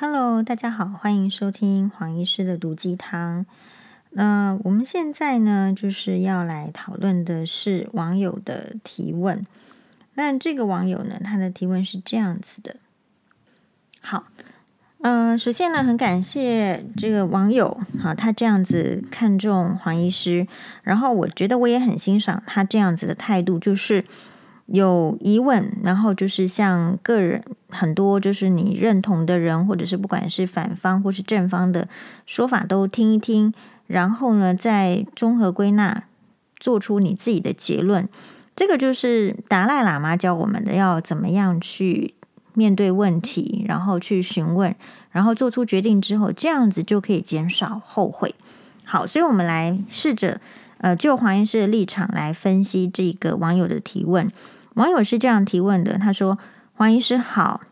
Hello，大家好，欢迎收听黄医师的毒鸡汤。那我们现在呢，就是要来讨论的是网友的提问。那这个网友呢，他的提问是这样子的。好，嗯、呃，首先呢，很感谢这个网友，好，他这样子看中黄医师，然后我觉得我也很欣赏他这样子的态度，就是。有疑问，然后就是像个人很多，就是你认同的人，或者是不管是反方或是正方的说法都听一听，然后呢，再综合归纳，做出你自己的结论。这个就是达赖喇嘛教我们的，要怎么样去面对问题，然后去询问，然后做出决定之后，这样子就可以减少后悔。好，所以我们来试着呃，就黄医师的立场来分析这个网友的提问。网友是这样提问的，他说：“黄医师好，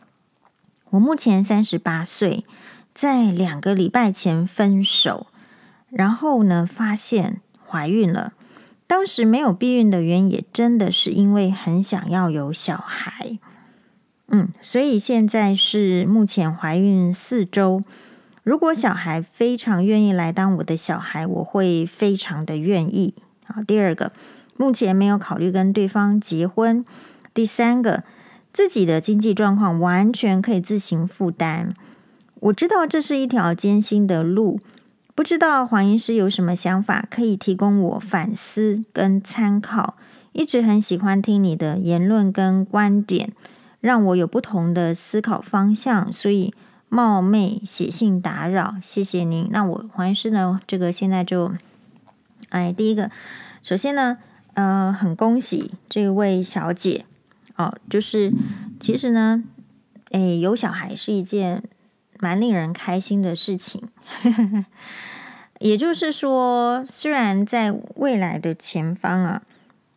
我目前三十八岁，在两个礼拜前分手，然后呢，发现怀孕了。当时没有避孕的原因，也真的是因为很想要有小孩。嗯，所以现在是目前怀孕四周。如果小孩非常愿意来当我的小孩，我会非常的愿意。好，第二个。”目前没有考虑跟对方结婚。第三个，自己的经济状况完全可以自行负担。我知道这是一条艰辛的路，不知道黄医师有什么想法可以提供我反思跟参考。一直很喜欢听你的言论跟观点，让我有不同的思考方向，所以冒昧写信打扰，谢谢您。那我黄医师呢？这个现在就，哎，第一个，首先呢。呃，很恭喜这位小姐哦，就是其实呢，诶，有小孩是一件蛮令人开心的事情。也就是说，虽然在未来的前方啊，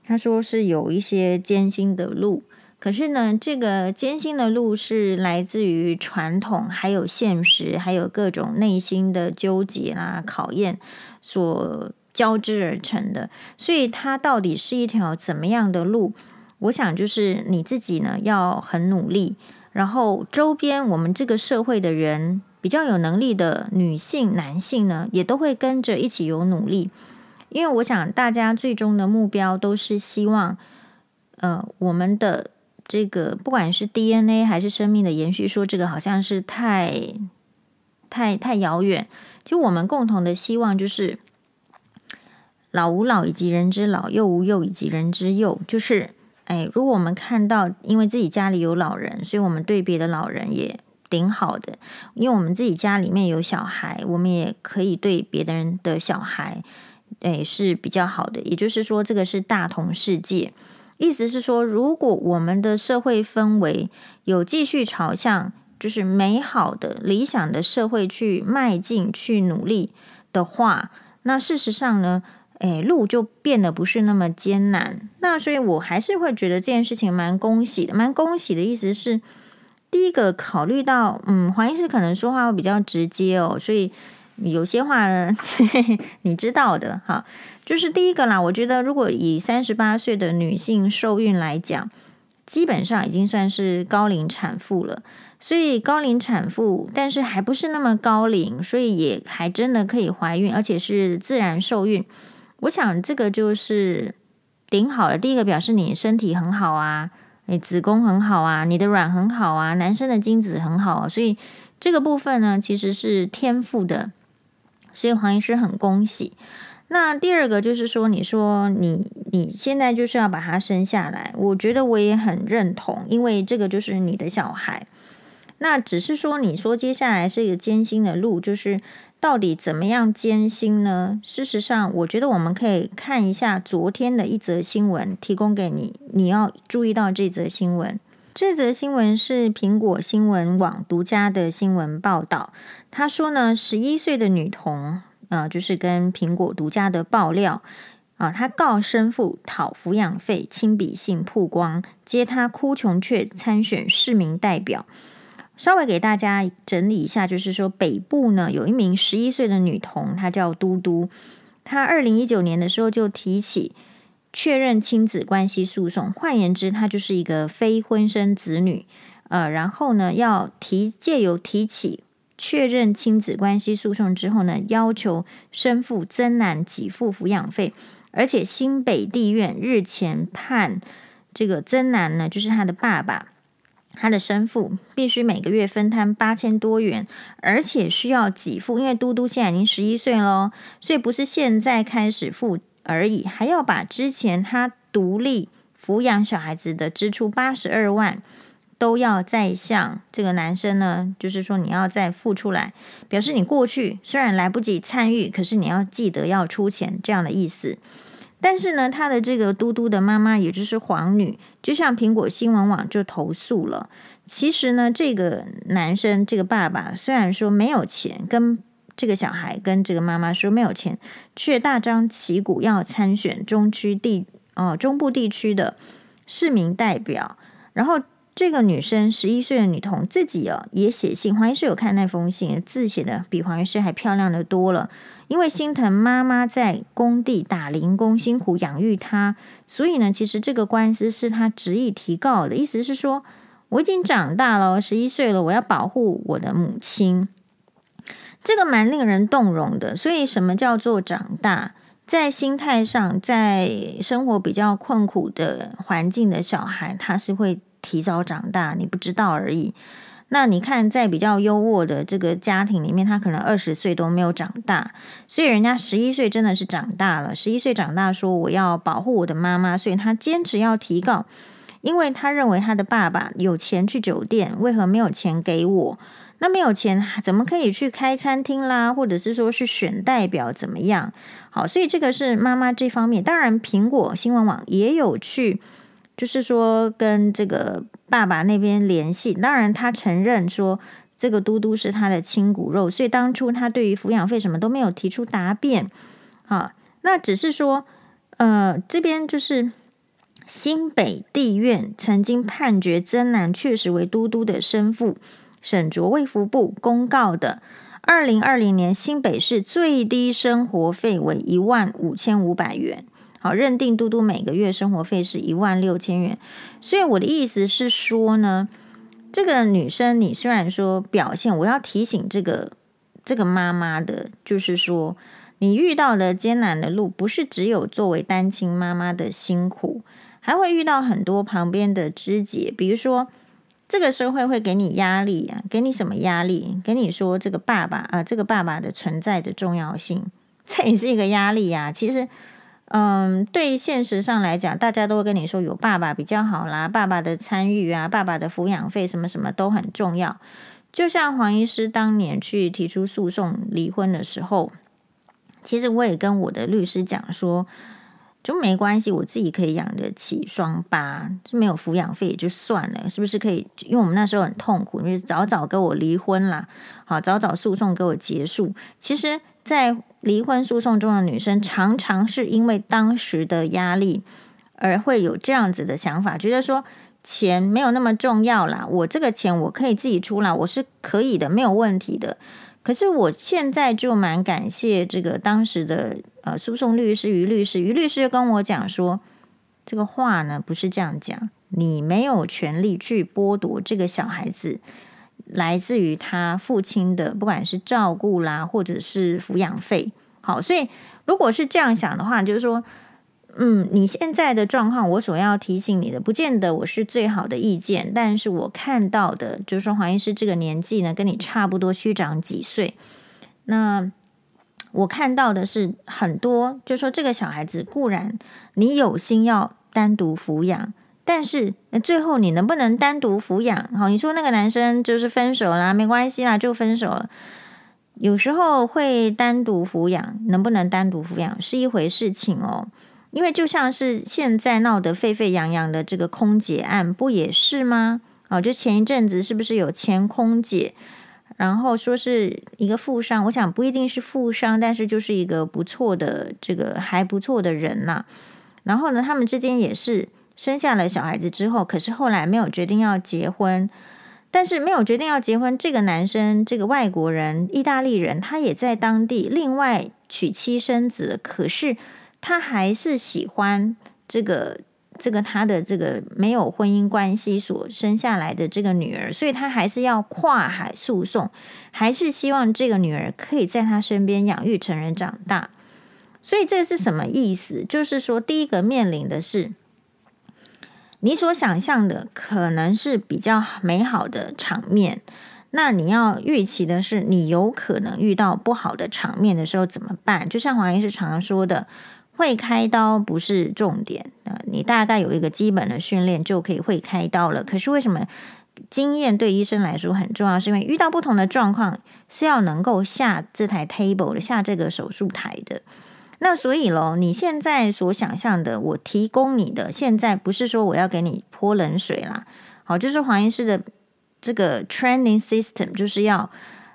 他说是有一些艰辛的路，可是呢，这个艰辛的路是来自于传统，还有现实，还有各种内心的纠结啦、考验所。交织而成的，所以它到底是一条怎么样的路？我想就是你自己呢要很努力，然后周边我们这个社会的人比较有能力的女性、男性呢，也都会跟着一起有努力。因为我想大家最终的目标都是希望，呃，我们的这个不管是 DNA 还是生命的延续，说这个好像是太太太遥远。就我们共同的希望就是。老吾老以及人之老，幼吾幼以及人之幼。就是，哎，如果我们看到，因为自己家里有老人，所以我们对别的老人也挺好的。因为我们自己家里面有小孩，我们也可以对别的人的小孩，哎，是比较好的。也就是说，这个是大同世界。意思是说，如果我们的社会氛围有继续朝向就是美好的、理想的社会去迈进、去努力的话，那事实上呢？哎，路就变得不是那么艰难。那所以，我还是会觉得这件事情蛮恭喜的。蛮恭喜的意思是，第一个考虑到，嗯，黄医师可能说话会比较直接哦，所以有些话呢，你知道的哈。就是第一个啦，我觉得如果以三十八岁的女性受孕来讲，基本上已经算是高龄产妇了。所以高龄产妇，但是还不是那么高龄，所以也还真的可以怀孕，而且是自然受孕。我想这个就是顶好了。第一个表示你身体很好啊，你子宫很好啊，你的卵很好啊，男生的精子很好啊，所以这个部分呢，其实是天赋的。所以黄医师很恭喜。那第二个就是说，你说你你现在就是要把他生下来，我觉得我也很认同，因为这个就是你的小孩。那只是说，你说接下来是一个艰辛的路，就是。到底怎么样艰辛呢？事实上，我觉得我们可以看一下昨天的一则新闻，提供给你。你要注意到这则新闻。这则新闻是苹果新闻网独家的新闻报道。他说呢，十一岁的女童，呃，就是跟苹果独家的爆料啊，她告生父讨抚养费，亲笔信曝光，接她哭穷却参选市民代表。稍微给大家整理一下，就是说北部呢有一名十一岁的女童，她叫嘟嘟。她二零一九年的时候就提起确认亲子关系诉讼，换言之，她就是一个非婚生子女。呃，然后呢要提借由提起确认亲子关系诉讼之后呢，要求生父曾男给付抚养费，而且新北地院日前判这个曾男呢，就是他的爸爸，他的生父必须每个月分摊八千多元，而且需要给付，因为嘟嘟现在已经十一岁了，所以不是现在开始付而已，还要把之前他独立抚养小孩子的支出八十二万。都要再向这个男生呢，就是说你要再付出来，表示你过去虽然来不及参与，可是你要记得要出钱这样的意思。但是呢，他的这个嘟嘟的妈妈，也就是黄女，就像苹果新闻网就投诉了。其实呢，这个男生这个爸爸虽然说没有钱，跟这个小孩跟这个妈妈说没有钱，却大张旗鼓要参选中区地哦中部地区的市民代表，然后。这个女生十一岁的女童自己哦也写信，黄医师有看那封信，字写的比黄医师还漂亮的多了。因为心疼妈妈在工地打零工辛苦养育她，所以呢，其实这个官司是她执意提告的，意思是说我已经长大了，十一岁了，我要保护我的母亲。这个蛮令人动容的。所以什么叫做长大？在心态上，在生活比较困苦的环境的小孩，他是会。提早长大，你不知道而已。那你看，在比较优渥的这个家庭里面，他可能二十岁都没有长大，所以人家十一岁真的是长大了。十一岁长大，说我要保护我的妈妈，所以他坚持要提告，因为他认为他的爸爸有钱去酒店，为何没有钱给我？那没有钱，怎么可以去开餐厅啦？或者是说是选代表怎么样？好，所以这个是妈妈这方面。当然，苹果新闻网也有去。就是说，跟这个爸爸那边联系，当然他承认说这个嘟嘟是他的亲骨肉，所以当初他对于抚养费什么都没有提出答辩，啊，那只是说，呃，这边就是新北地院曾经判决曾男确实为嘟嘟的生父，审酌卫福部公告的二零二零年新北市最低生活费为一万五千五百元。好，认定嘟嘟每个月生活费是一万六千元，所以我的意思是说呢，这个女生你虽然说表现，我要提醒这个这个妈妈的，就是说你遇到的艰难的路，不是只有作为单亲妈妈的辛苦，还会遇到很多旁边的枝节，比如说这个社会会给你压力啊，给你什么压力？给你说这个爸爸啊，这个爸爸的存在的重要性，这也是一个压力呀，其实。嗯，对现实上来讲，大家都会跟你说有爸爸比较好啦，爸爸的参与啊，爸爸的抚养费什么什么都很重要。就像黄医师当年去提出诉讼离婚的时候，其实我也跟我的律师讲说，就没关系，我自己可以养得起双八，就没有抚养费也就算了，是不是可以？因为我们那时候很痛苦，就是早早跟我离婚啦，好，早早诉讼给我结束。其实，在离婚诉讼中的女生常常是因为当时的压力而会有这样子的想法，觉得说钱没有那么重要啦，我这个钱我可以自己出啦，我是可以的，没有问题的。可是我现在就蛮感谢这个当时的呃诉讼律师于律师，于律师就跟我讲说，这个话呢不是这样讲，你没有权利去剥夺这个小孩子。来自于他父亲的，不管是照顾啦，或者是抚养费，好，所以如果是这样想的话，就是说，嗯，你现在的状况，我所要提醒你的，不见得我是最好的意见，但是我看到的，就是说黄医师这个年纪呢，跟你差不多，虚长几岁，那我看到的是很多，就是说这个小孩子固然你有心要单独抚养。但是，最后你能不能单独抚养？好，你说那个男生就是分手啦，没关系啦，就分手了。有时候会单独抚养，能不能单独抚养是一回事情哦。因为就像是现在闹得沸沸扬扬的这个空姐案，不也是吗？哦，就前一阵子是不是有前空姐，然后说是一个富商，我想不一定是富商，但是就是一个不错的这个还不错的人呐。然后呢，他们之间也是。生下了小孩子之后，可是后来没有决定要结婚。但是没有决定要结婚，这个男生，这个外国人，意大利人，他也在当地另外娶妻生子。可是他还是喜欢这个这个他的这个没有婚姻关系所生下来的这个女儿，所以他还是要跨海诉讼，还是希望这个女儿可以在他身边养育成人长大。所以这是什么意思？就是说，第一个面临的是你所想象的可能是比较美好的场面，那你要预期的是，你有可能遇到不好的场面的时候怎么办？就像黄医师常说的。会开刀不是重点，呃，你大概有一个基本的训练就可以会开刀了。可是为什么经验对医生来说很重要？是因为遇到不同的状况是要能够下这台 table 的，下这个手术台的。那所以咯，你现在所想象的，我提供你的，现在不是说我要给你泼冷水啦。好，就是黄医师的这个 training system，就是要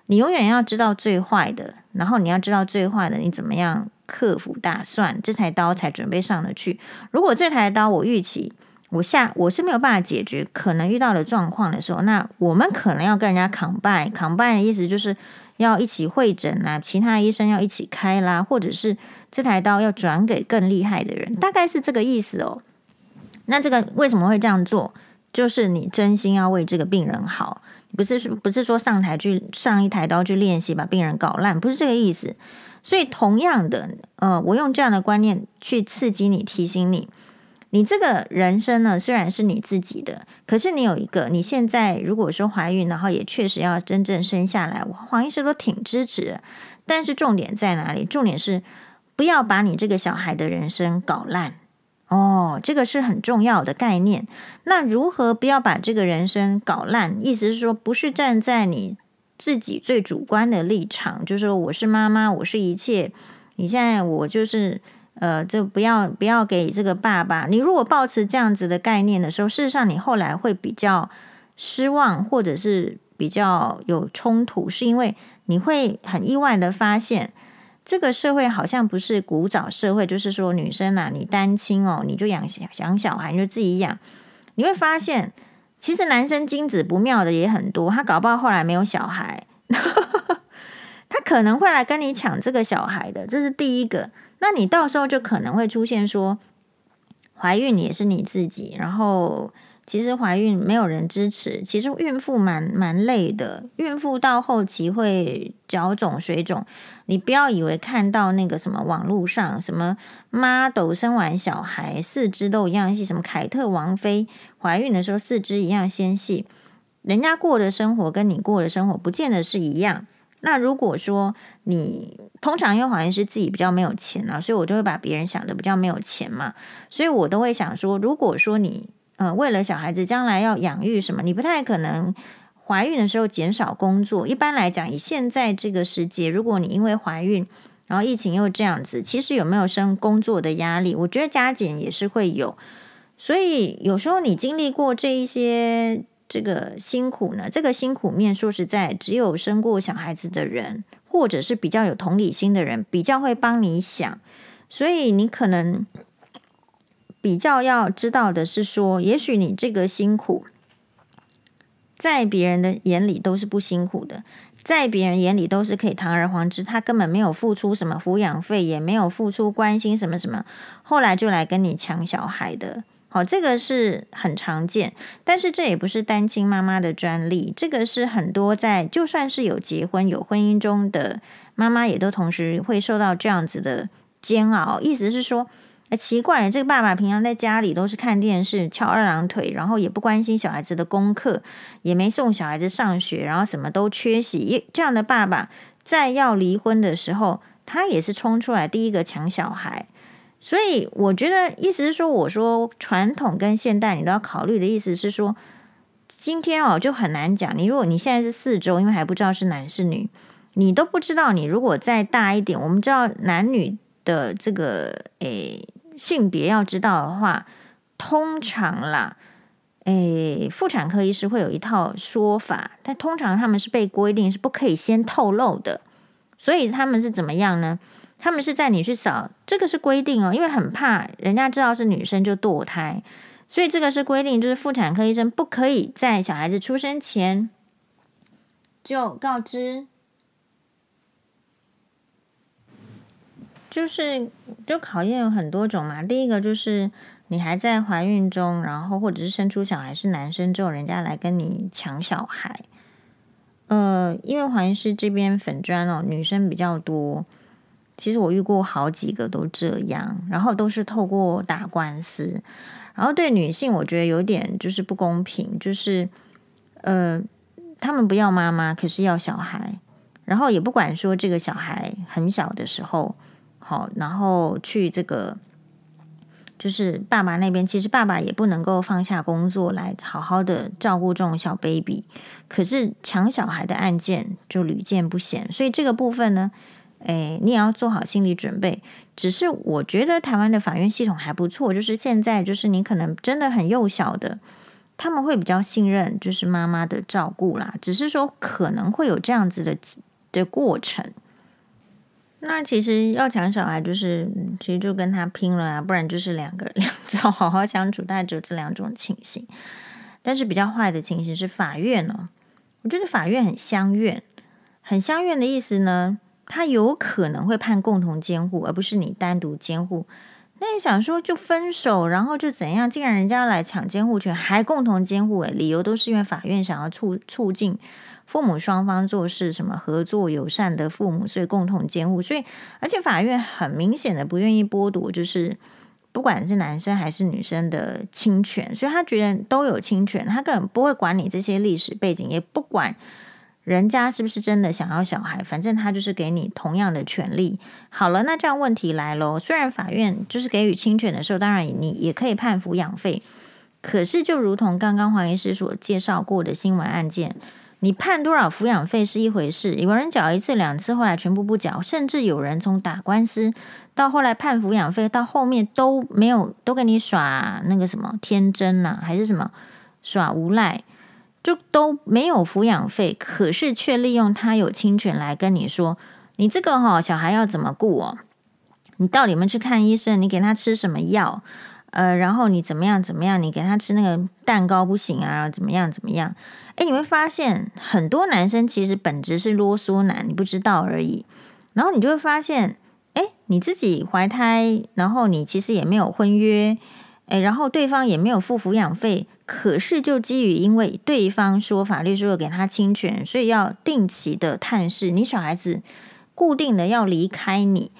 你永远要知道最坏的，然后你要知道最坏的，你怎么样？克服打算，这台刀才准备上得去。如果这台刀我预期我下我是没有办法解决可能遇到的状况的时候，那我们可能要跟人家 combine，combine 的意思就是要一起会诊啦，其他医生要一起开啦，或者是这台刀要转给更厉害的人，大概是这个意思哦。那这个为什么会这样做？就是你真心要为这个病人好，不是说不是说上台去上一台刀去练习把病人搞烂，不是这个意思。所以，同样的，呃，我用这样的观念去刺激你，提醒你，你这个人生呢，虽然是你自己的，可是你有一个，你现在如果说怀孕，然后也确实要真正生下来，我黄医师都挺支持。但是重点在哪里？重点是不要把你这个小孩的人生搞烂哦，这个是很重要的概念。那如何不要把这个人生搞烂？意思是说，不是站在你。自己最主观的立场，就是说我是妈妈，我是一切。你现在我就是呃，就不要不要给这个爸爸。你如果抱持这样子的概念的时候，事实上你后来会比较失望，或者是比较有冲突，是因为你会很意外的发现，这个社会好像不是古早社会，就是说女生啊，你单亲哦，你就养养小孩，你就自己养，你会发现。其实男生精子不妙的也很多，他搞不好后来没有小孩，他可能会来跟你抢这个小孩的，这是第一个。那你到时候就可能会出现说，怀孕也是你自己，然后。其实怀孕没有人支持，其实孕妇蛮蛮累的，孕妇到后期会脚肿水肿。你不要以为看到那个什么网络上什么 model 生完小孩四肢都一样细，什么凯特王妃怀孕的时候四肢一样纤细，人家过的生活跟你过的生活不见得是一样。那如果说你通常因为好像是自己比较没有钱啊，所以我就会把别人想的比较没有钱嘛，所以我都会想说，如果说你。呃，为了小孩子将来要养育什么，你不太可能怀孕的时候减少工作。一般来讲，以现在这个时节，如果你因为怀孕，然后疫情又这样子，其实有没有生工作的压力？我觉得加减也是会有。所以有时候你经历过这一些这个辛苦呢，这个辛苦面，说实在，只有生过小孩子的人，或者是比较有同理心的人，比较会帮你想。所以你可能。比较要知道的是说，也许你这个辛苦，在别人的眼里都是不辛苦的，在别人眼里都是可以堂而皇之，他根本没有付出什么抚养费，也没有付出关心什么什么，后来就来跟你抢小孩的。哦，这个是很常见，但是这也不是单亲妈妈的专利，这个是很多在就算是有结婚有婚姻中的妈妈，也都同时会受到这样子的煎熬。意思是说。哎，奇怪，这个爸爸平常在家里都是看电视、翘二郎腿，然后也不关心小孩子的功课，也没送小孩子上学，然后什么都缺席。这样的爸爸在要离婚的时候，他也是冲出来第一个抢小孩。所以我觉得，意思是说，我说传统跟现代你都要考虑的意思是说，今天哦就很难讲。你如果你现在是四周，因为还不知道是男是女，你都不知道。你如果再大一点，我们知道男女的这个诶。性别要知道的话，通常啦，诶，妇产科医师会有一套说法，但通常他们是被规定是不可以先透露的，所以他们是怎么样呢？他们是在你去扫，这个是规定哦，因为很怕人家知道是女生就堕胎，所以这个是规定，就是妇产科医生不可以在小孩子出生前就告知。就是，就考验有很多种嘛。第一个就是，你还在怀孕中，然后或者是生出小孩是男生之后，人家来跟你抢小孩。呃，因为黄医师这边粉专哦，女生比较多。其实我遇过好几个都这样，然后都是透过打官司，然后对女性我觉得有点就是不公平，就是呃，他们不要妈妈，可是要小孩，然后也不管说这个小孩很小的时候，好，然后去这个就是爸爸那边，其实爸爸也不能够放下工作来好好的照顾这种小 baby，可是抢小孩的案件就屡见不鲜，所以这个部分呢。哎，你也要做好心理准备。只是我觉得台湾的法院系统还不错，就是现在就是你可能真的很幼小的，他们会比较信任就是妈妈的照顾啦。只是说可能会有这样子的的过程。那其实要抢小孩，就是其实就跟他拼了啊，不然就是两个两造好好相处，大概只有这两种情形。但是比较坏的情形是法院呢，我觉得法院很相怨，很相怨的意思呢。他有可能会判共同监护，而不是你单独监护。那你想说就分手，然后就怎样？既然人家来抢监护权，还共同监护，诶，理由都是因为法院想要促促进父母双方做事什么合作友善的父母，所以共同监护。所以，而且法院很明显的不愿意剥夺，就是不管是男生还是女生的亲权，所以他觉得都有亲权，他根本不会管你这些历史背景，也不管。人家是不是真的想要小孩？反正他就是给你同样的权利。好了，那这样问题来喽。虽然法院就是给予侵权的时候，当然你也可以判抚养费，可是就如同刚刚黄医师所介绍过的新闻案件，你判多少抚养费是一回事，有人缴一次两次，后来全部不缴，甚至有人从打官司到后来判抚养费，到后面都没有，都给你耍那个什么天真呐、还是什么耍无赖。就都没有抚养费，可是却利用他有亲权来跟你说，你这个哈小孩要怎么顾哦？你到底有没去看医生？你给他吃什么药？呃，然后你怎么样怎么样？你给他吃那个蛋糕不行啊？怎么样怎么样？诶，你会发现很多男生其实本质是啰嗦男，你不知道而已。然后你就会发现，诶，你自己怀胎，然后你其实也没有婚约。诶，然后对方也没有付抚养费，可是就基于因为对方说法律说有给他侵权，所以要定期的探视，你小孩子固定的要离开你，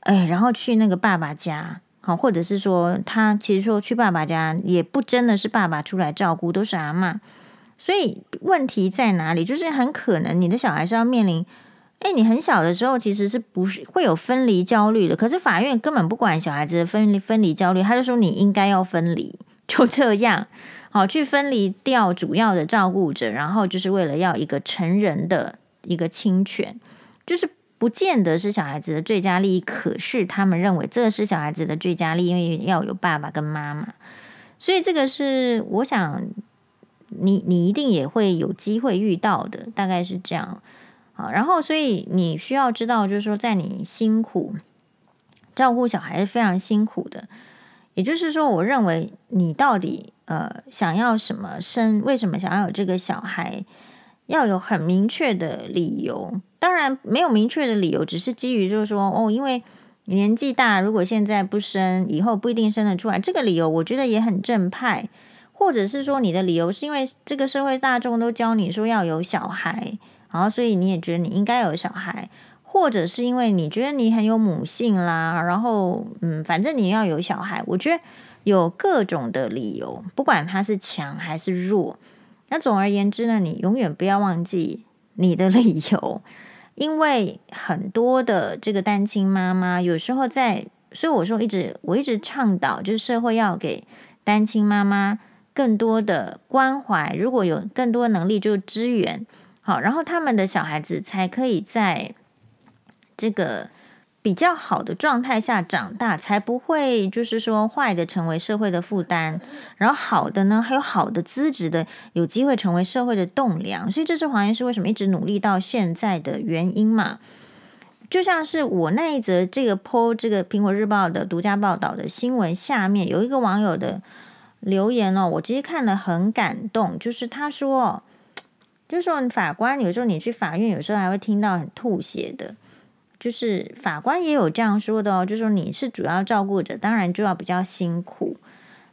诶，然后去那个爸爸家，好，或者是说他其实说去爸爸家也不真的是爸爸出来照顾，都是阿嬷，所以问题在哪里？就是很可能你的小孩是要面临。哎，你很小的时候其实是不是会有分离焦虑的？可是法院根本不管小孩子分离分离焦虑，他就说你应该要分离，就这样，好，去分离掉主要的照顾者，然后就是为了要一个成人的一个亲权，就是不见得是小孩子的最佳利益，可是他们认为这是小孩子的最佳利益，因为要有爸爸跟妈妈，所以这个是我想你你一定也会有机会遇到的，大概是这样。好，然后所以你需要知道，就是说，在你辛苦照顾小孩是非常辛苦的。也就是说，我认为你到底呃想要什么生，为什么想要有这个小孩，要有很明确的理由。当然没有明确的理由，只是基于就是说，哦，因为年纪大，如果现在不生，以后不一定生得出来。这个理由我觉得也很正派。或者是说，你的理由是因为这个社会大众都教你说要有小孩。然后，所以你也觉得你应该有小孩，或者是因为你觉得你很有母性啦，然后嗯，反正你要有小孩。我觉得有各种的理由，不管他是强还是弱。那总而言之呢，你永远不要忘记你的理由，因为很多的这个单亲妈妈有时候在，所以我说一直我一直倡导，就是社会要给单亲妈妈更多的关怀，如果有更多能力就支援。好，然后他们的小孩子才可以在这个比较好的状态下长大，才不会就是说坏的成为社会的负担，然后好的呢，还有好的资质的，有机会成为社会的栋梁。所以这是黄医师为什么一直努力到现在的原因嘛。就像是我那一则这个 po 这个苹果日报的独家报道的新闻下面有一个网友的留言哦，我其实看了很感动，就是他说。就是说，法官有时候你去法院，有时候还会听到很吐血的。就是法官也有这样说的哦，就说你是主要照顾者，当然就要比较辛苦。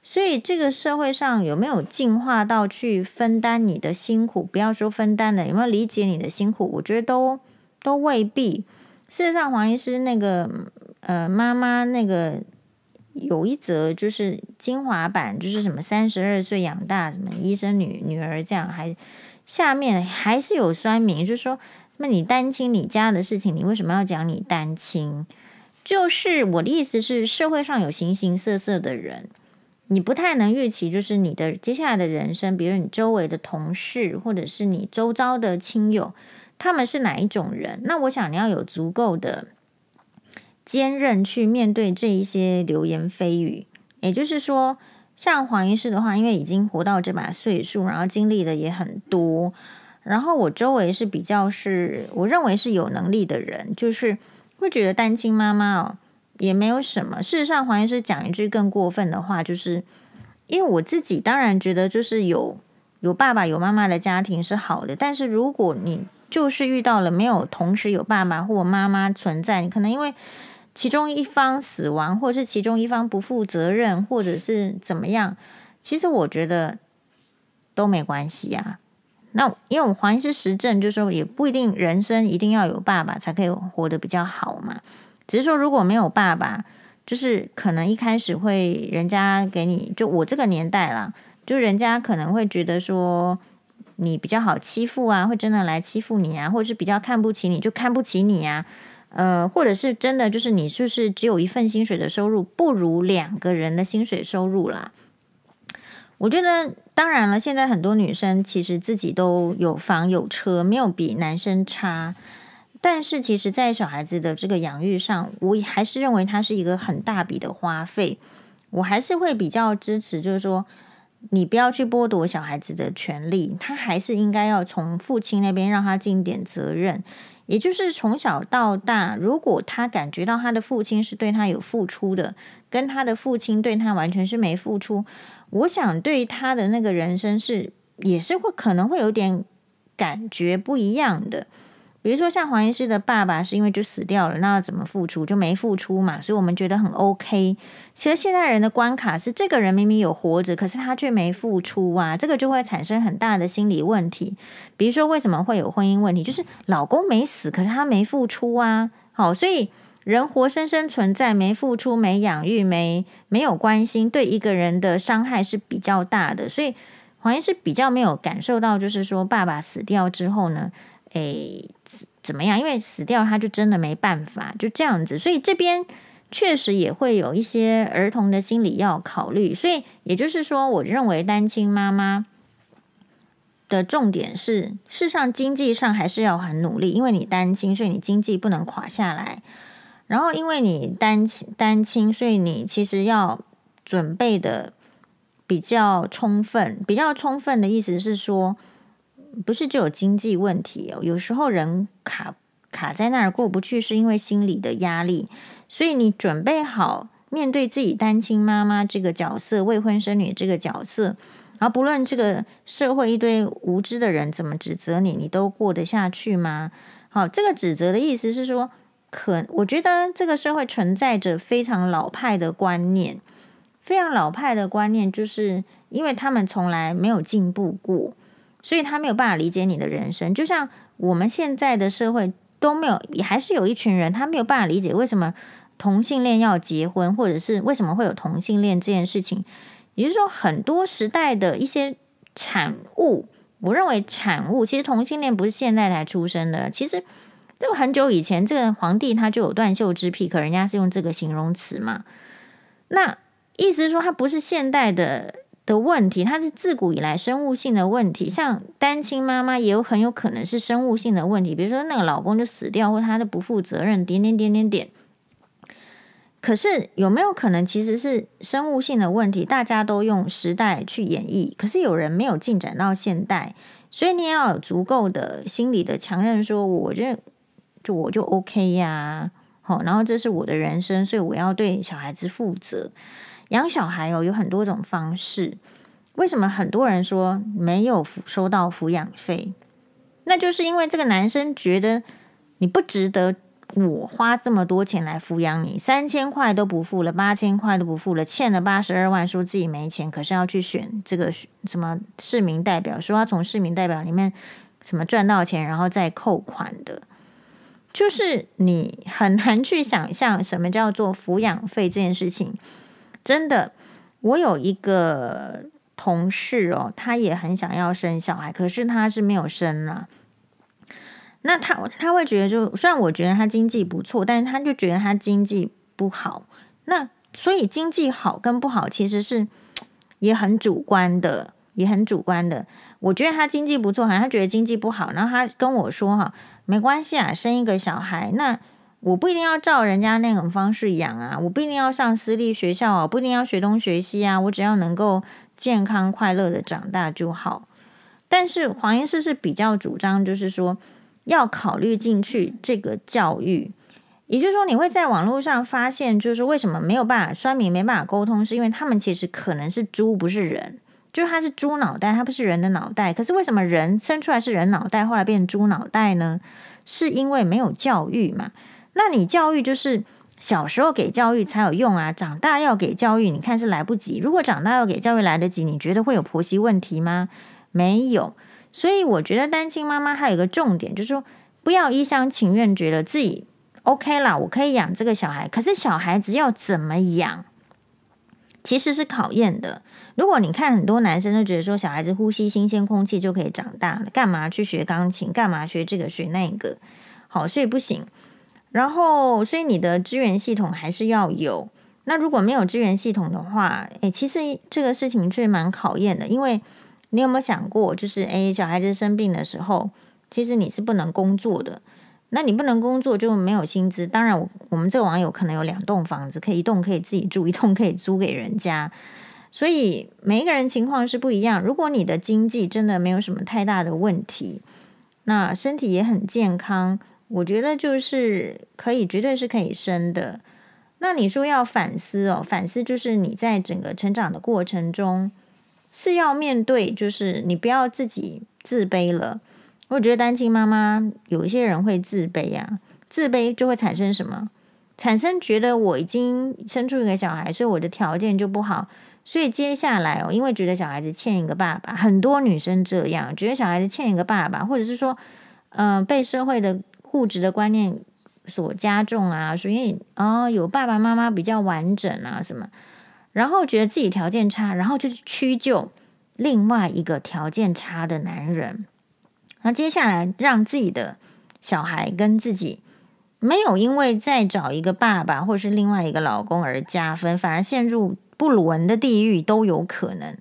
所以这个社会上有没有进化到去分担你的辛苦？不要说分担了，有没有理解你的辛苦？我觉得都都未必。事实上，黄医师那个呃妈妈那个有一则就是精华版，就是什么三十二岁养大什么医生女女儿这样，还下面还是有酸民，就是说，那你单亲你家的事情，你为什么要讲你单亲？就是我的意思是，社会上有形形色色的人。你不太能预期，就是你的接下来的人生，比如你周围的同事，或者是你周遭的亲友，他们是哪一种人？那我想你要有足够的坚韧去面对这一些流言蜚语。也就是说，像黄医师的话，因为已经活到这把岁数，然后经历的也很多，然后我周围是比较是我认为是有能力的人，就是会觉得单亲妈妈哦。也没有什么。事实上，黄医师讲一句更过分的话，就是因为我自己当然觉得，就是有有爸爸有妈妈的家庭是好的。但是如果你就是遇到了没有同时有爸爸或妈妈存在，你可能因为其中一方死亡，或者是其中一方不负责任，或者是怎么样，其实我觉得都没关系啊。那因为我们黄医师实证，就是说也不一定人生一定要有爸爸才可以活得比较好嘛。只是说，如果没有爸爸，就是可能一开始会人家给你，就我这个年代啦，就人家可能会觉得说你比较好欺负啊，会真的来欺负你啊，或者是比较看不起你，就看不起你啊，呃，或者是真的就是你就是只有一份薪水的收入，不如两个人的薪水收入啦。我觉得当然了，现在很多女生其实自己都有房有车，没有比男生差。但是，其实，在小孩子的这个养育上，我还是认为它是一个很大笔的花费。我还是会比较支持，就是说，你不要去剥夺小孩子的权利，他还是应该要从父亲那边让他尽点责任。也就是从小到大，如果他感觉到他的父亲是对他有付出的，跟他的父亲对他完全是没付出，我想对他的那个人生是也是会可能会有点感觉不一样的。比如说，像黄医师的爸爸是因为就死掉了，那要怎么付出就没付出嘛，所以我们觉得很 OK。其实现代人的关卡是，这个人明明有活着，可是他却没付出啊，这个就会产生很大的心理问题。比如说，为什么会有婚姻问题？就是老公没死，可是他没付出啊。好，所以人活生生存在，没付出、没养育、没没有关心，对一个人的伤害是比较大的。所以黄医师比较没有感受到，就是说爸爸死掉之后呢，诶，怎么样？因为死掉，他就真的没办法，就这样子。所以这边确实也会有一些儿童的心理要考虑。所以也就是说，我认为单亲妈妈的重点是，事实上经济上还是要很努力，因为你单亲，所以你经济不能垮下来。然后因为你单亲单亲，所以你其实要准备的比较充分。比较充分的意思是说。不是只有经济问题哦，有时候人卡卡在那儿过不去，是因为心理的压力。所以你准备好面对自己单亲妈妈这个角色、未婚生女这个角色，而不论这个社会一堆无知的人怎么指责你，你都过得下去吗？好，这个指责的意思是说，可我觉得这个社会存在着非常老派的观念，非常老派的观念，就是因为他们从来没有进步过。所以他没有办法理解你的人生，就像我们现在的社会都没有，也还是有一群人他没有办法理解为什么同性恋要结婚，或者是为什么会有同性恋这件事情。也就是说，很多时代的一些产物，我认为产物其实同性恋不是现在才出生的，其实这个很久以前，这个皇帝他就有断袖之癖，可人家是用这个形容词嘛。那意思是说，他不是现代的。的问题，它是自古以来生物性的问题。像单亲妈妈也有很有可能是生物性的问题，比如说那个老公就死掉，或他的不负责任，点点点点点。可是有没有可能其实是生物性的问题？大家都用时代去演绎，可是有人没有进展到现代，所以你也要有足够的心理的强韧，说我觉得就我就 OK 呀，好，然后这是我的人生，所以我要对小孩子负责。养小孩哦，有很多种方式。为什么很多人说没有收到抚养费？那就是因为这个男生觉得你不值得我花这么多钱来抚养你，三千块都不付了，八千块都不付了，欠了八十二万，说自己没钱，可是要去选这个什么市民代表，说要从市民代表里面什么赚到钱，然后再扣款的，就是你很难去想象什么叫做抚养费这件事情。真的，我有一个同事哦，他也很想要生小孩，可是他是没有生啊。那他他会觉得就，就虽然我觉得他经济不错，但是他就觉得他经济不好。那所以经济好跟不好其实是也很主观的，也很主观的。我觉得他经济不错，好像他觉得经济不好。然后他跟我说：“哈，没关系啊，生一个小孩，那我不一定要照人家那种方式养啊，我不一定要上私立学校啊，不一定要学东学西啊，我只要能够健康快乐的长大就好。”但是黄医师是比较主张，就是说。要考虑进去这个教育，也就是说，你会在网络上发现，就是为什么没有办法，酸民没办法沟通，是因为他们其实可能是猪，不是人，就是他是猪脑袋，他不是人的脑袋。可是为什么人生出来是人脑袋，后来变猪脑袋呢？是因为没有教育嘛？那你教育就是小时候给教育才有用啊，长大要给教育，你看是来不及。如果长大要给教育来得及，你觉得会有婆媳问题吗？没有。所以我觉得单亲妈妈还有一个重点，就是说不要一厢情愿觉得自己 OK 啦，我可以养这个小孩。可是小孩子要怎么养，其实是考验的。如果你看很多男生都觉得说小孩子呼吸新鲜空气就可以长大了，干嘛去学钢琴？干嘛学这个学那个？好，所以不行。然后，所以你的资源系统还是要有。那如果没有资源系统的话，诶，其实这个事情最蛮考验的，因为。你有没有想过，就是诶，小孩子生病的时候，其实你是不能工作的。那你不能工作就没有薪资。当然，我我们这个网友可能有两栋房子，可以一栋可以自己住，一栋可以租给人家。所以每一个人情况是不一样。如果你的经济真的没有什么太大的问题，那身体也很健康，我觉得就是可以，绝对是可以生的。那你说要反思哦，反思就是你在整个成长的过程中。是要面对，就是你不要自己自卑了。我觉得单亲妈妈有一些人会自卑啊，自卑就会产生什么？产生觉得我已经生出一个小孩，所以我的条件就不好。所以接下来哦，因为觉得小孩子欠一个爸爸，很多女生这样觉得小孩子欠一个爸爸，或者是说，嗯、被社会的固执的观念所加重啊，所以哦，有爸爸妈妈比较完整啊，什么？然后觉得自己条件差，然后就屈就另外一个条件差的男人。那接下来让自己的小孩跟自己没有因为再找一个爸爸或是另外一个老公而加分，反而陷入不伦的地狱都有可能。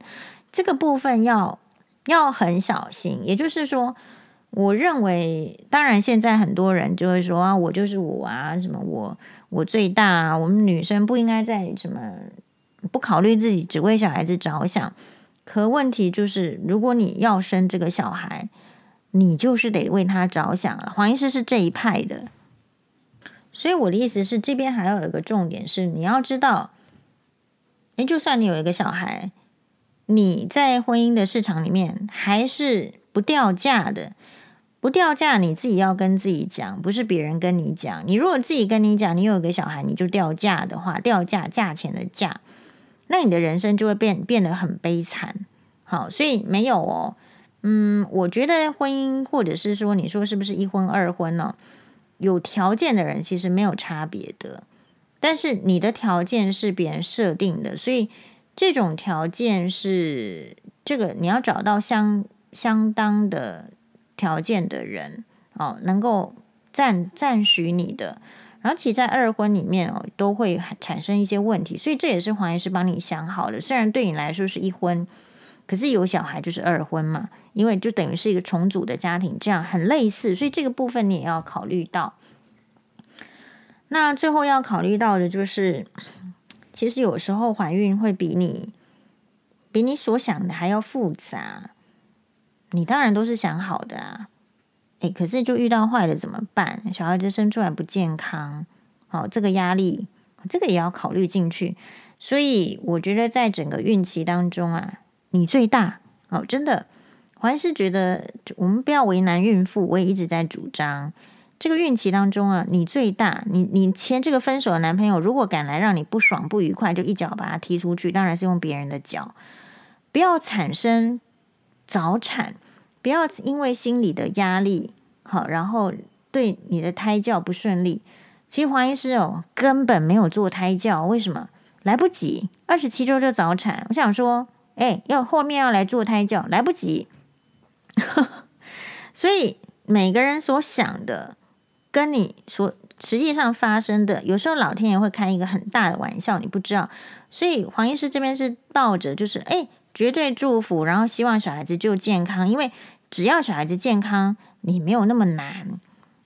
这个部分要要很小心。也就是说，我认为，当然现在很多人就会说啊，我就是我啊，什么我我最大啊，我们女生不应该在什么。不考虑自己，只为小孩子着想。可问题就是，如果你要生这个小孩，你就是得为他着想了。黄医师是这一派的，所以我的意思是，这边还有一个重点是，你要知道，诶，就算你有一个小孩，你在婚姻的市场里面还是不掉价的。不掉价，你自己要跟自己讲，不是别人跟你讲。你如果自己跟你讲，你有一个小孩，你就掉价的话，掉价，价钱的价。那你的人生就会变变得很悲惨，好，所以没有哦，嗯，我觉得婚姻或者是说，你说是不是一婚二婚呢？有条件的人其实没有差别的，但是你的条件是别人设定的，所以这种条件是这个你要找到相相当的条件的人哦，能够赞赞许你的。然后其在二婚里面哦，都会产生一些问题，所以这也是黄医师帮你想好的。虽然对你来说是一婚，可是有小孩就是二婚嘛，因为就等于是一个重组的家庭，这样很类似，所以这个部分你也要考虑到。那最后要考虑到的就是，其实有时候怀孕会比你比你所想的还要复杂，你当然都是想好的啊。诶，可是就遇到坏的怎么办？小孩子生出来不健康，好，这个压力，这个也要考虑进去。所以我觉得在整个孕期当中啊，你最大哦，真的，我还是觉得我们不要为难孕妇。我也一直在主张，这个孕期当中啊，你最大，你你前这个分手的男朋友，如果敢来让你不爽不愉快，就一脚把他踢出去，当然是用别人的脚。不要产生早产，不要因为心理的压力，好，然后对你的胎教不顺利。其实黄医师哦，根本没有做胎教，为什么？来不及，二十七周就早产。我想说，哎，要后面要来做胎教，来不及。所以每个人所想的。跟你说，实际上发生的，有时候老天爷会开一个很大的玩笑，你不知道。所以黄医师这边是抱着，就是哎，绝对祝福，然后希望小孩子就健康，因为只要小孩子健康，你没有那么难。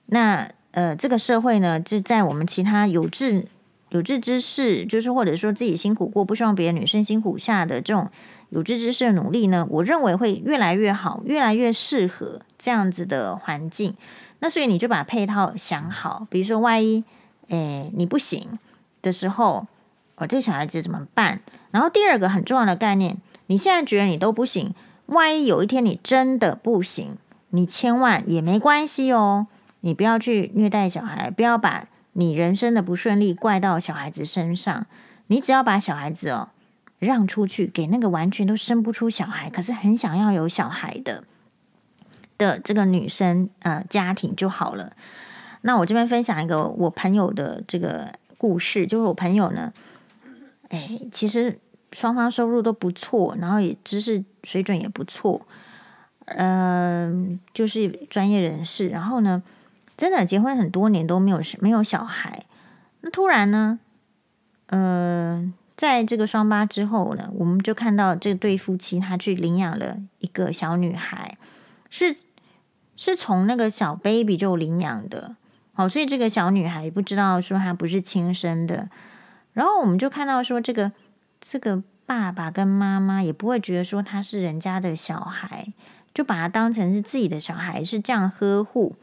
那呃，这个社会呢，就在我们其他有志有志之士，就是或者说自己辛苦过，不希望别的女生辛苦下的这种有志之士的努力呢，我认为会越来越好，越来越适合这样子的环境。那所以你就把配套想好，比如说万一，诶你不行的时候，哦这小孩子怎么办？然后第二个很重要的概念，你现在觉得你都不行，万一有一天你真的不行，你千万也没关系哦，你不要去虐待小孩，不要把你人生的不顺利怪到小孩子身上，你只要把小孩子哦让出去，给那个完全都生不出小孩，可是很想要有小孩的。的这个女生呃家庭就好了。那我这边分享一个我朋友的这个故事，就是我朋友呢，哎，其实双方收入都不错，然后也知识水准也不错，嗯、就是专业人士。然后呢，真的结婚很多年都没有没有小孩。那突然呢，嗯、呃，在这个双八之后呢，我们就看到这对夫妻他去领养了一个小女孩，是。是从那个小 baby 就领养的，好，所以这个小女孩不知道说她不是亲生的，然后我们就看到说这个这个爸爸跟妈妈也不会觉得说他是人家的小孩，就把他当成是自己的小孩，是这样呵护。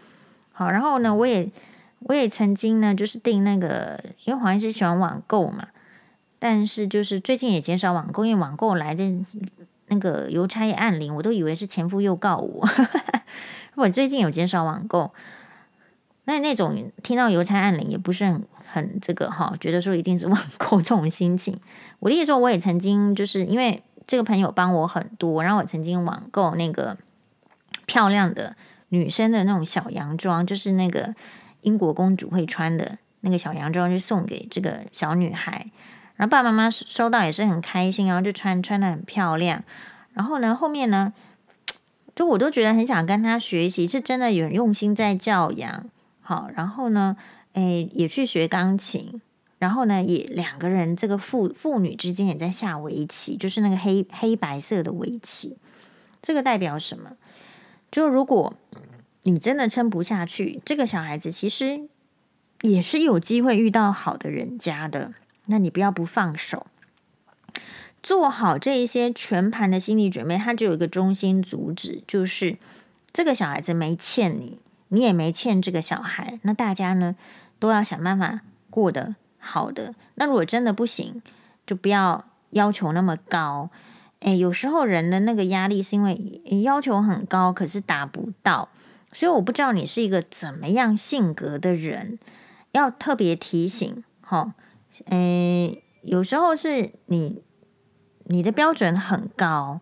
好，然后呢，我也我也曾经呢，就是订那个，因为黄医师喜欢网购嘛，但是就是最近也减少网购，因为网购来的那个邮差按铃，我都以为是前夫又告我。我最近有减少网购，那那种听到邮差按铃也不是很很这个哈，觉得说一定是 网购这种心情。我的意思说，我也曾经就是因为这个朋友帮我很多，然后我曾经网购那个漂亮的女生的那种小洋装，就是那个英国公主会穿的那个小洋装，就送给这个小女孩，然后爸爸妈妈收到也是很开心，然后就穿穿得很漂亮。然后呢，后面呢？就我都觉得很想跟他学习，是真的有用心在教养，好，然后呢，诶，也去学钢琴，然后呢，也两个人这个父父女之间也在下围棋，就是那个黑黑白色的围棋，这个代表什么？就如果你真的撑不下去，这个小孩子其实也是有机会遇到好的人家的，那你不要不放手。做好这一些全盘的心理准备，他就有一个中心主旨，就是这个小孩子没欠你，你也没欠这个小孩。那大家呢都要想办法过得好的。那如果真的不行，就不要要求那么高。诶，有时候人的那个压力是因为要求很高，可是达不到。所以我不知道你是一个怎么样性格的人，要特别提醒。哈，诶，有时候是你。你的标准很高，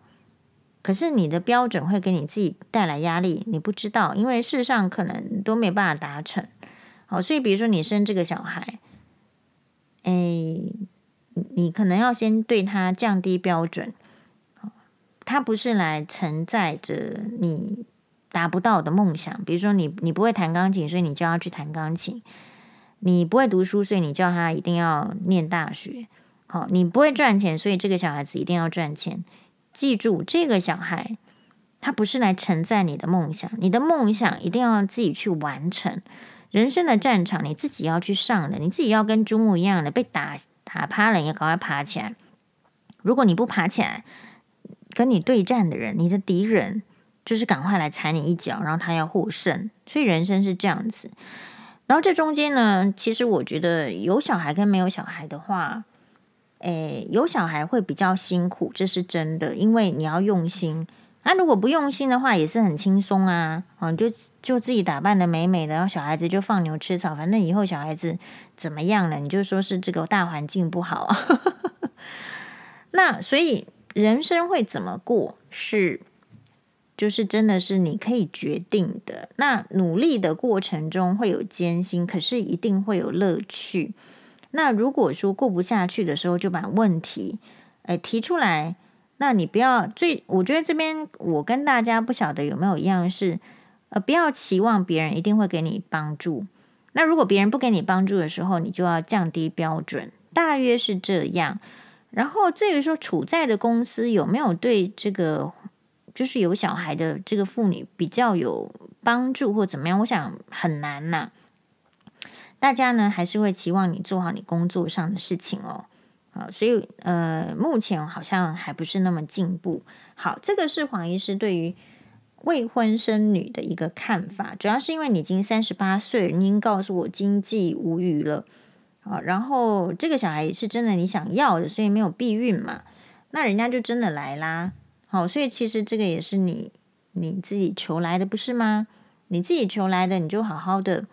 可是你的标准会给你自己带来压力，你不知道，因为事实上可能都没办法达成。好，所以比如说你生这个小孩，诶，你可能要先对他降低标准。他不是来承载着你达不到的梦想，比如说你你不会弹钢琴，所以你就要去弹钢琴；你不会读书，所以你叫他一定要念大学。好，你不会赚钱，所以这个小孩子一定要赚钱。记住，这个小孩他不是来承载你的梦想，你的梦想一定要自己去完成。人生的战场你自己要去上的，你自己要跟猪木一样的被打打趴了，你要赶快爬起来。如果你不爬起来，跟你对战的人，你的敌人就是赶快来踩你一脚，然后他要获胜。所以人生是这样子。然后这中间呢，其实我觉得有小孩跟没有小孩的话。诶，有小孩会比较辛苦，这是真的，因为你要用心啊，如果不用心的话，也是很轻松啊。哦，就就自己打扮的美美的，然后小孩子就放牛吃草，反正以后小孩子怎么样了，你就说是这个大环境不好啊。那所以人生会怎么过是？就是真的是你可以决定的。那努力的过程中会有艰辛，可是一定会有乐趣。那如果说过不下去的时候，就把问题诶提出来。那你不要最，我觉得这边我跟大家不晓得有没有一样是，呃，不要期望别人一定会给你帮助。那如果别人不给你帮助的时候，你就要降低标准，大约是这样。然后至于说处在的公司有没有对这个。就是有小孩的这个妇女比较有帮助或怎么样，我想很难呐。大家呢还是会期望你做好你工作上的事情哦。啊，所以呃，目前好像还不是那么进步。好，这个是黄医师对于未婚生女的一个看法，主要是因为你已经三十八岁，你已经告诉我经济无虞了啊。然后这个小孩是真的你想要的，所以没有避孕嘛，那人家就真的来啦。好，所以其实这个也是你你自己求来的，不是吗？你自己求来的，你就好好的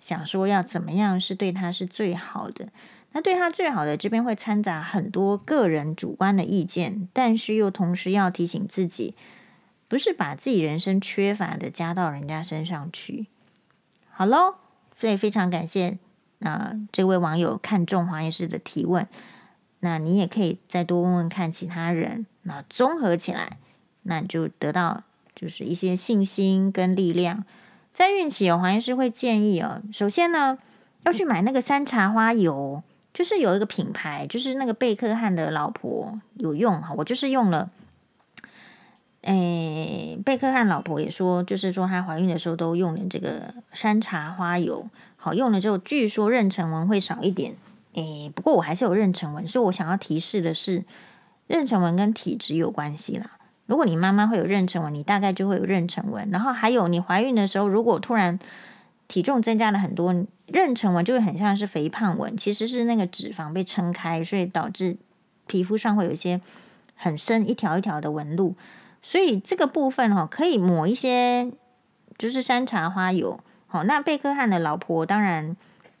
想说要怎么样是对他是最好的。那对他最好的这边会掺杂很多个人主观的意见，但是又同时要提醒自己，不是把自己人生缺乏的加到人家身上去。好喽，所以非常感谢啊、呃，这位网友看中黄医师的提问。那你也可以再多问问看其他人，那综合起来，那你就得到就是一些信心跟力量。在孕期有黄医师会建议哦，首先呢要去买那个山茶花油，就是有一个品牌，就是那个贝克汉的老婆有用哈，我就是用了。诶，贝克汉老婆也说，就是说她怀孕的时候都用了这个山茶花油，好用了之后，据说妊娠纹会少一点。诶，不过我还是有妊娠纹，所以我想要提示的是，妊娠纹跟体质有关系啦。如果你妈妈会有妊娠纹，你大概就会有妊娠纹。然后还有你怀孕的时候，如果突然体重增加了很多，妊娠纹就会很像是肥胖纹，其实是那个脂肪被撑开，所以导致皮肤上会有一些很深一条一条的纹路。所以这个部分哈，可以抹一些，就是山茶花油。好，那贝克汉的老婆当然。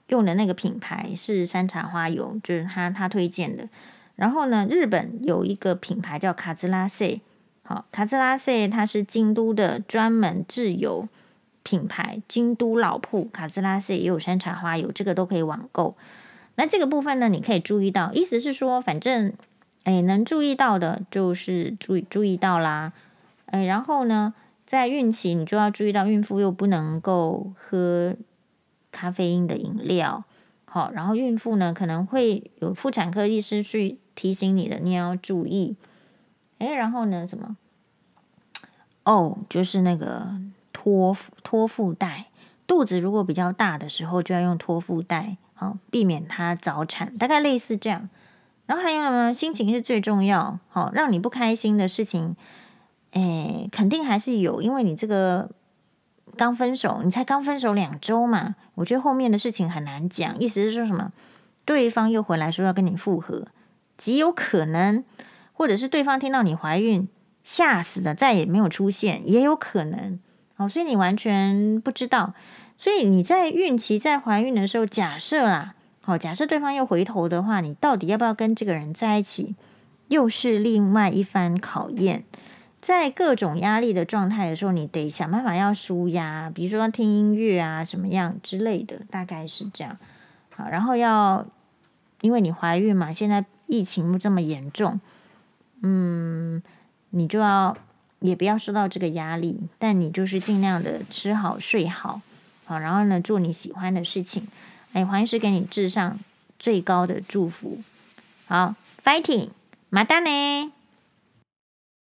用的那个品牌是山茶花油，就是他他推荐的。然后呢，日本有一个品牌叫卡兹拉塞，好，卡兹拉塞它是京都的专门制油品牌，京都老铺卡姿拉塞也有山茶花油，这个都可以网购。那这个部分呢，你可以注意到，意思是说，反正哎，能注意到的就是注意注意到啦。哎，然后呢，在孕期你就要注意到，孕妇又不能够喝。咖啡因的饮料，好，然后孕妇呢可能会有妇产科医师去提醒你的，你要注意。哎，然后呢，什么？哦，就是那个托托腹带，肚子如果比较大的时候，就要用托腹带，好，避免它早产，大概类似这样。然后还有呢？心情是最重要，好，让你不开心的事情，哎，肯定还是有，因为你这个。刚分手，你才刚分手两周嘛？我觉得后面的事情很难讲。意思是说什么？对方又回来说要跟你复合，极有可能；或者是对方听到你怀孕，吓死了，再也没有出现，也有可能。哦，所以你完全不知道。所以你在孕期在怀孕的时候，假设啦，好，假设对方又回头的话，你到底要不要跟这个人在一起，又是另外一番考验。在各种压力的状态的时候，你得想办法要舒压，比如说听音乐啊，什么样之类的，大概是这样。好，然后要因为你怀孕嘛，现在疫情这么严重，嗯，你就要也不要受到这个压力，但你就是尽量的吃好睡好，好，然后呢，做你喜欢的事情。哎，黄医师给你致上最高的祝福。好，fighting，马丹呢？